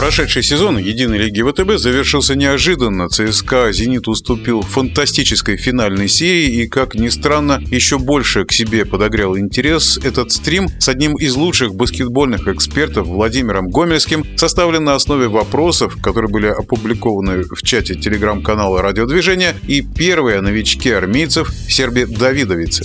Прошедший сезон Единой лиги ВТБ завершился неожиданно. ЦСКА «Зенит» уступил фантастической финальной серии и, как ни странно, еще больше к себе подогрел интерес. Этот стрим с одним из лучших баскетбольных экспертов Владимиром Гомельским составлен на основе вопросов, которые были опубликованы в чате телеграм-канала «Радиодвижение» и первые новички армейцев Серби Давидовицы.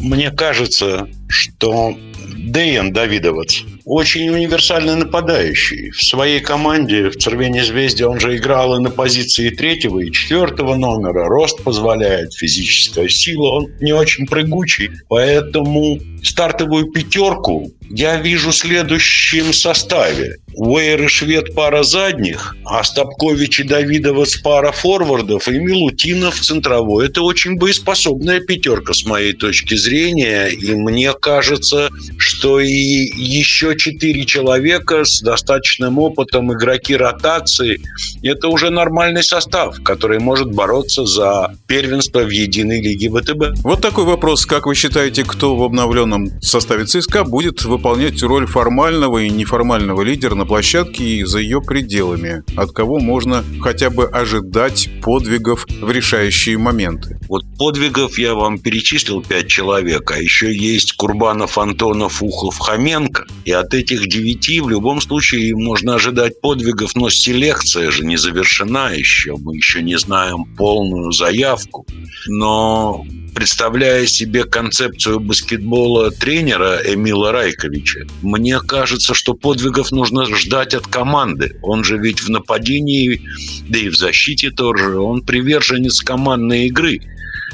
Мне кажется, что Дэйан Давидовец очень универсальный нападающий. В своей команде в «Червене звезде» он же играл и на позиции третьего и четвертого номера. Рост позволяет, физическая сила. Он не очень прыгучий, поэтому стартовую пятерку я вижу в следующем составе. Уэйр и Швед пара задних, а Стопкович и Давидовец пара форвардов и Милутинов центровой. Это очень боеспособная пятерка с моей точки зрения. И мне кажется, что и еще четыре человека с достаточным опытом, игроки ротации, это уже нормальный состав, который может бороться за первенство в единой лиге ВТБ. Вот такой вопрос. Как вы считаете, кто в обновленном составе ЦСКА будет выполнять роль формального и неформального лидера на площадке и за ее пределами? От кого можно хотя бы ожидать подвигов в решающие моменты? Вот подвигов я вам перечислил пять человек, а еще есть Курбанов, Антонов, Ухов, Хоменко. И от этих девяти в любом случае можно ожидать подвигов, но селекция же не завершена еще. Мы еще не знаем полную заявку. Но представляя себе концепцию баскетбола тренера Эмила Райковича, мне кажется, что подвигов нужно ждать от команды. Он же ведь в нападении, да и в защите тоже, он приверженец командной игры,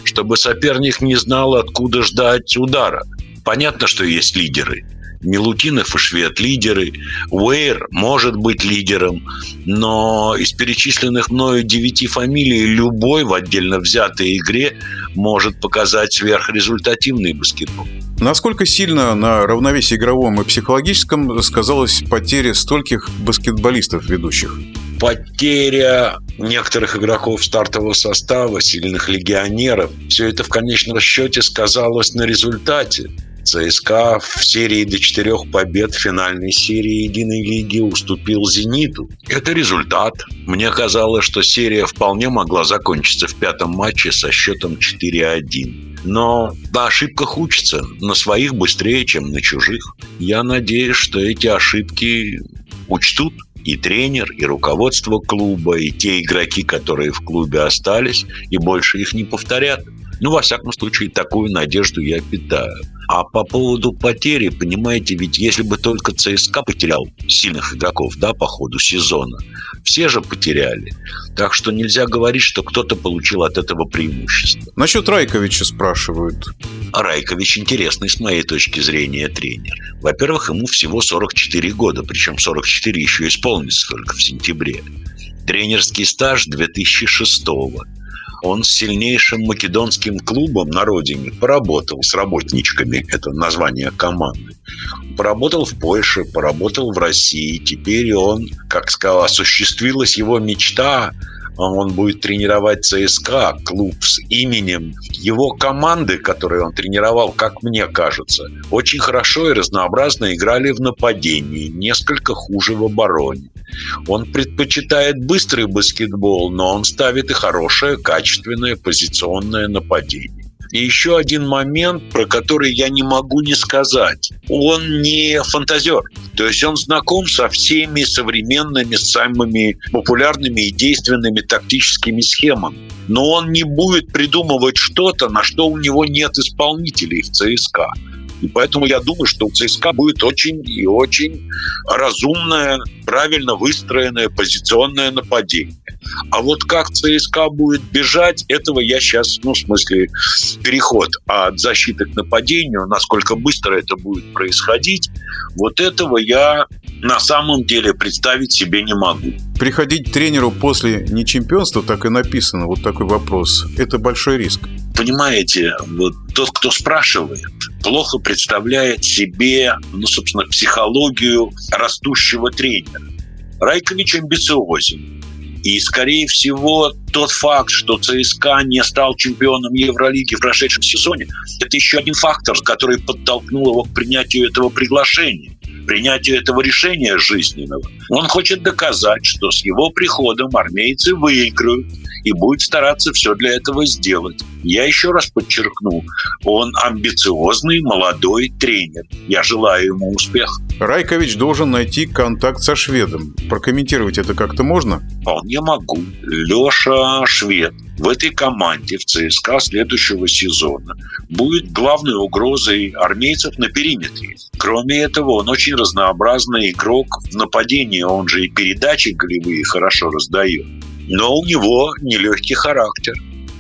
чтобы соперник не знал, откуда ждать удара. Понятно, что есть лидеры – Милутинов и Швед лидеры, Уэйр может быть лидером, но из перечисленных мною девяти фамилий любой в отдельно взятой игре может показать сверхрезультативный баскетбол. Насколько сильно на равновесии игровом и психологическом сказалась потеря стольких баскетболистов ведущих? потеря некоторых игроков стартового состава, сильных легионеров, все это в конечном счете сказалось на результате. ЦСКА в серии до четырех побед финальной серии Единой Лиги уступил «Зениту». Это результат. Мне казалось, что серия вполне могла закончиться в пятом матче со счетом 4-1. Но на ошибках учатся, на своих быстрее, чем на чужих. Я надеюсь, что эти ошибки учтут и тренер, и руководство клуба, и те игроки, которые в клубе остались, и больше их не повторят. Ну, во всяком случае, такую надежду я питаю. А по поводу потери, понимаете, ведь если бы только ЦСКА потерял сильных игроков, да, по ходу сезона, все же потеряли. Так что нельзя говорить, что кто-то получил от этого преимущество. Насчет Райковича спрашивают. Райкович интересный с моей точки зрения тренер. Во-первых, ему всего 44 года, причем 44 еще исполнится только в сентябре. Тренерский стаж 2006 года он с сильнейшим македонским клубом на родине поработал с работничками, это название команды. Поработал в Польше, поработал в России. Теперь он, как сказал, осуществилась его мечта он будет тренировать ЦСКА, клуб с именем его команды, которые он тренировал, как мне кажется, очень хорошо и разнообразно играли в нападении, несколько хуже в обороне. Он предпочитает быстрый баскетбол, но он ставит и хорошее, качественное позиционное нападение. И еще один момент, про который я не могу не сказать. Он не фантазер. То есть он знаком со всеми современными, самыми популярными и действенными тактическими схемами. Но он не будет придумывать что-то, на что у него нет исполнителей в ЦСКА. И поэтому я думаю, что у ЦСКА будет очень и очень разумное, правильно выстроенное позиционное нападение. А вот как ЦСКА будет бежать, этого я сейчас, ну, в смысле, переход от защиты к нападению, насколько быстро это будет происходить, вот этого я на самом деле представить себе не могу. Приходить тренеру после не чемпионства, так и написано, вот такой вопрос, это большой риск. Понимаете, вот тот, кто спрашивает, плохо представляет себе, ну, собственно, психологию растущего тренера. Райкович амбициозен. И, скорее всего, тот факт, что ЦСКА не стал чемпионом Евролиги в прошедшем сезоне, это еще один фактор, который подтолкнул его к принятию этого приглашения принятию этого решения жизненного. Он хочет доказать, что с его приходом армейцы выиграют и будет стараться все для этого сделать. Я еще раз подчеркну, он амбициозный молодой тренер. Я желаю ему успеха. Райкович должен найти контакт со шведом. Прокомментировать это как-то можно? Вполне могу. Леша Швед в этой команде в ЦСКА следующего сезона будет главной угрозой армейцев на периметре. Кроме этого, он очень разнообразный игрок в нападении, он же и передачи голевые хорошо раздает. Но у него нелегкий характер.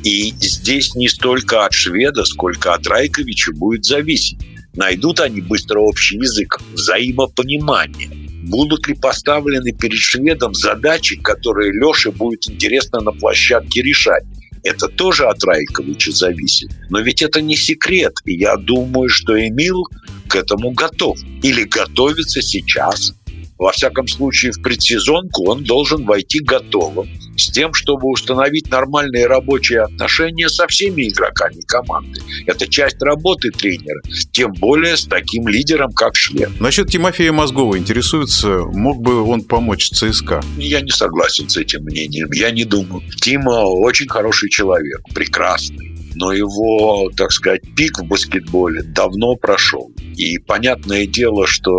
И здесь не столько от шведа, сколько от Райковича будет зависеть. Найдут они быстро общий язык, взаимопонимание. Будут ли поставлены перед шведом задачи, которые Леше будет интересно на площадке решать? Это тоже от Райковича зависит. Но ведь это не секрет. И я думаю, что Эмил к этому готов. Или готовится сейчас. Во всяком случае, в предсезонку он должен войти готовым, с тем, чтобы установить нормальные рабочие отношения со всеми игроками команды. Это часть работы тренера, тем более с таким лидером, как Швед. Насчет Тимофея Мозгова интересуется, мог бы он помочь ЦСКА? Я не согласен с этим мнением. Я не думаю. Тима очень хороший человек, прекрасный но его, так сказать, пик в баскетболе давно прошел. И понятное дело, что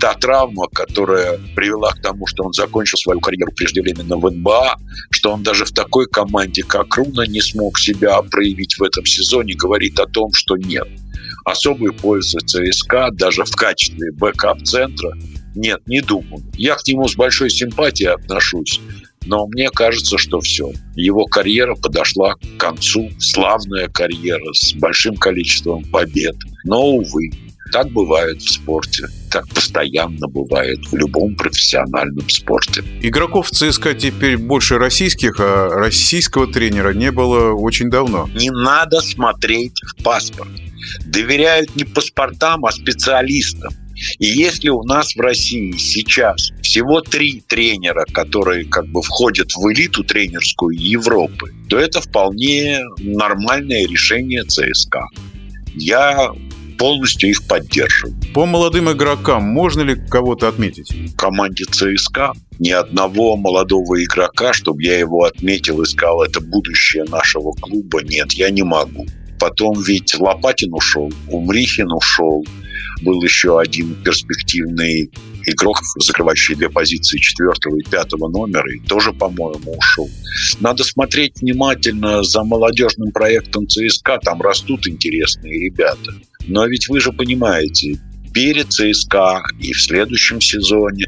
та травма, которая привела к тому, что он закончил свою карьеру преждевременно в НБА, что он даже в такой команде, как Руна, не смог себя проявить в этом сезоне, говорит о том, что нет. Особой пользы ЦСКА даже в качестве бэкап-центра нет, не думаю. Я к нему с большой симпатией отношусь. Но мне кажется, что все. Его карьера подошла к концу. Славная карьера с большим количеством побед. Но, увы, так бывает в спорте. Так постоянно бывает в любом профессиональном спорте. Игроков ЦСКА теперь больше российских, а российского тренера не было очень давно. Не надо смотреть в паспорт. Доверяют не паспортам, а специалистам. И если у нас в России сейчас всего три тренера, которые как бы входят в элиту тренерскую Европы, то это вполне нормальное решение ЦСКА. Я полностью их поддерживаю. По молодым игрокам можно ли кого-то отметить? В команде ЦСКА ни одного молодого игрока, чтобы я его отметил и сказал, это будущее нашего клуба, нет, я не могу. Потом ведь Лопатин ушел, Умрихин ушел, был еще один перспективный игрок, закрывающий две позиции четвертого и пятого номера, и тоже, по-моему, ушел. Надо смотреть внимательно за молодежным проектом ЦСКА, там растут интересные ребята. Но ведь вы же понимаете, перед ЦСКА и в следующем сезоне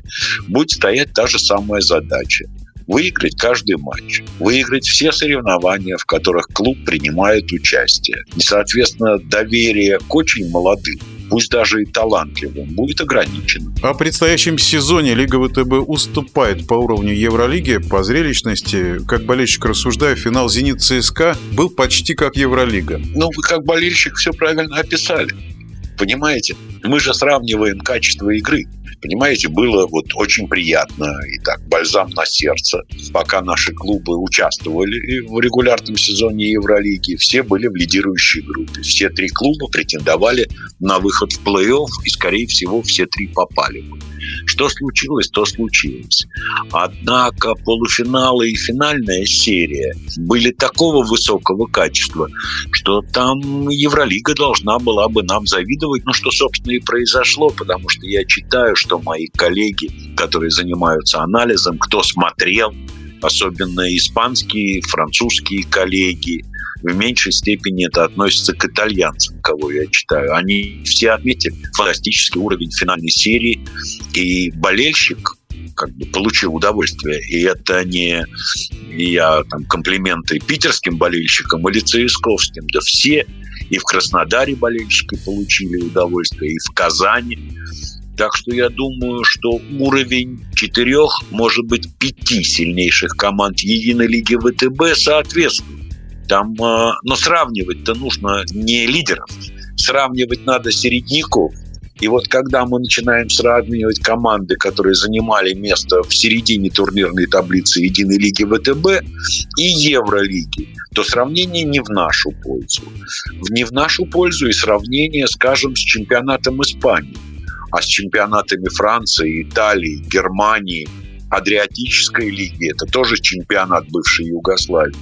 будет стоять та же самая задача выиграть каждый матч, выиграть все соревнования, в которых клуб принимает участие. И, соответственно, доверие к очень молодым пусть даже и талантливым, будет ограничено. О предстоящем сезоне Лига ВТБ уступает по уровню Евролиги, по зрелищности. Как болельщик рассуждаю, финал «Зенит» ЦСКА был почти как Евролига. Ну, вы как болельщик все правильно описали. Понимаете? Мы же сравниваем качество игры. Понимаете, было вот очень приятно и так бальзам на сердце. Пока наши клубы участвовали в регулярном сезоне Евролиги, все были в лидирующей группе. Все три клуба претендовали на выход в плей-офф, и, скорее всего, все три попали бы. Что случилось, то случилось. Однако полуфиналы и финальная серия были такого высокого качества, что там Евролига должна была бы нам завидовать, ну что, собственно, и произошло, потому что я читаю, что мои коллеги, которые занимаются анализом, кто смотрел, особенно испанские, французские коллеги, в меньшей степени это относится к итальянцам, кого я читаю. Они все отметили фантастический уровень финальной серии, и болельщик как бы получил удовольствие. И это не я там комплименты питерским болельщикам или ЦСКовским. Да все и в Краснодаре болельщики получили удовольствие, и в Казани. Так что я думаю, что уровень четырех, может быть, пяти сильнейших команд единой лиги ВТБ соответствует. Там, э, но сравнивать-то нужно не лидеров, сравнивать надо середняков. И вот когда мы начинаем сравнивать команды, которые занимали место в середине турнирной таблицы Единой лиги ВТБ и Евролиги, то сравнение не в нашу пользу. Не в нашу пользу и сравнение, скажем, с чемпионатом Испании. А с чемпионатами Франции, Италии, Германии, Адриатической лиги, это тоже чемпионат бывшей Югославии.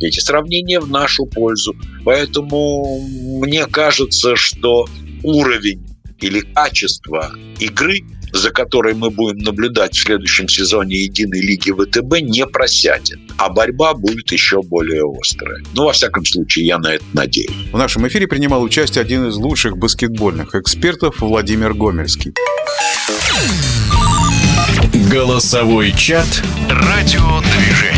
Эти сравнения в нашу пользу. Поэтому мне кажется, что уровень или качество игры, за которой мы будем наблюдать в следующем сезоне Единой лиги ВТБ, не просядет. А борьба будет еще более острая. Ну, во всяком случае, я на это надеюсь. В нашем эфире принимал участие один из лучших баскетбольных экспертов Владимир Гомельский. Голосовой чат «Радиодвижение».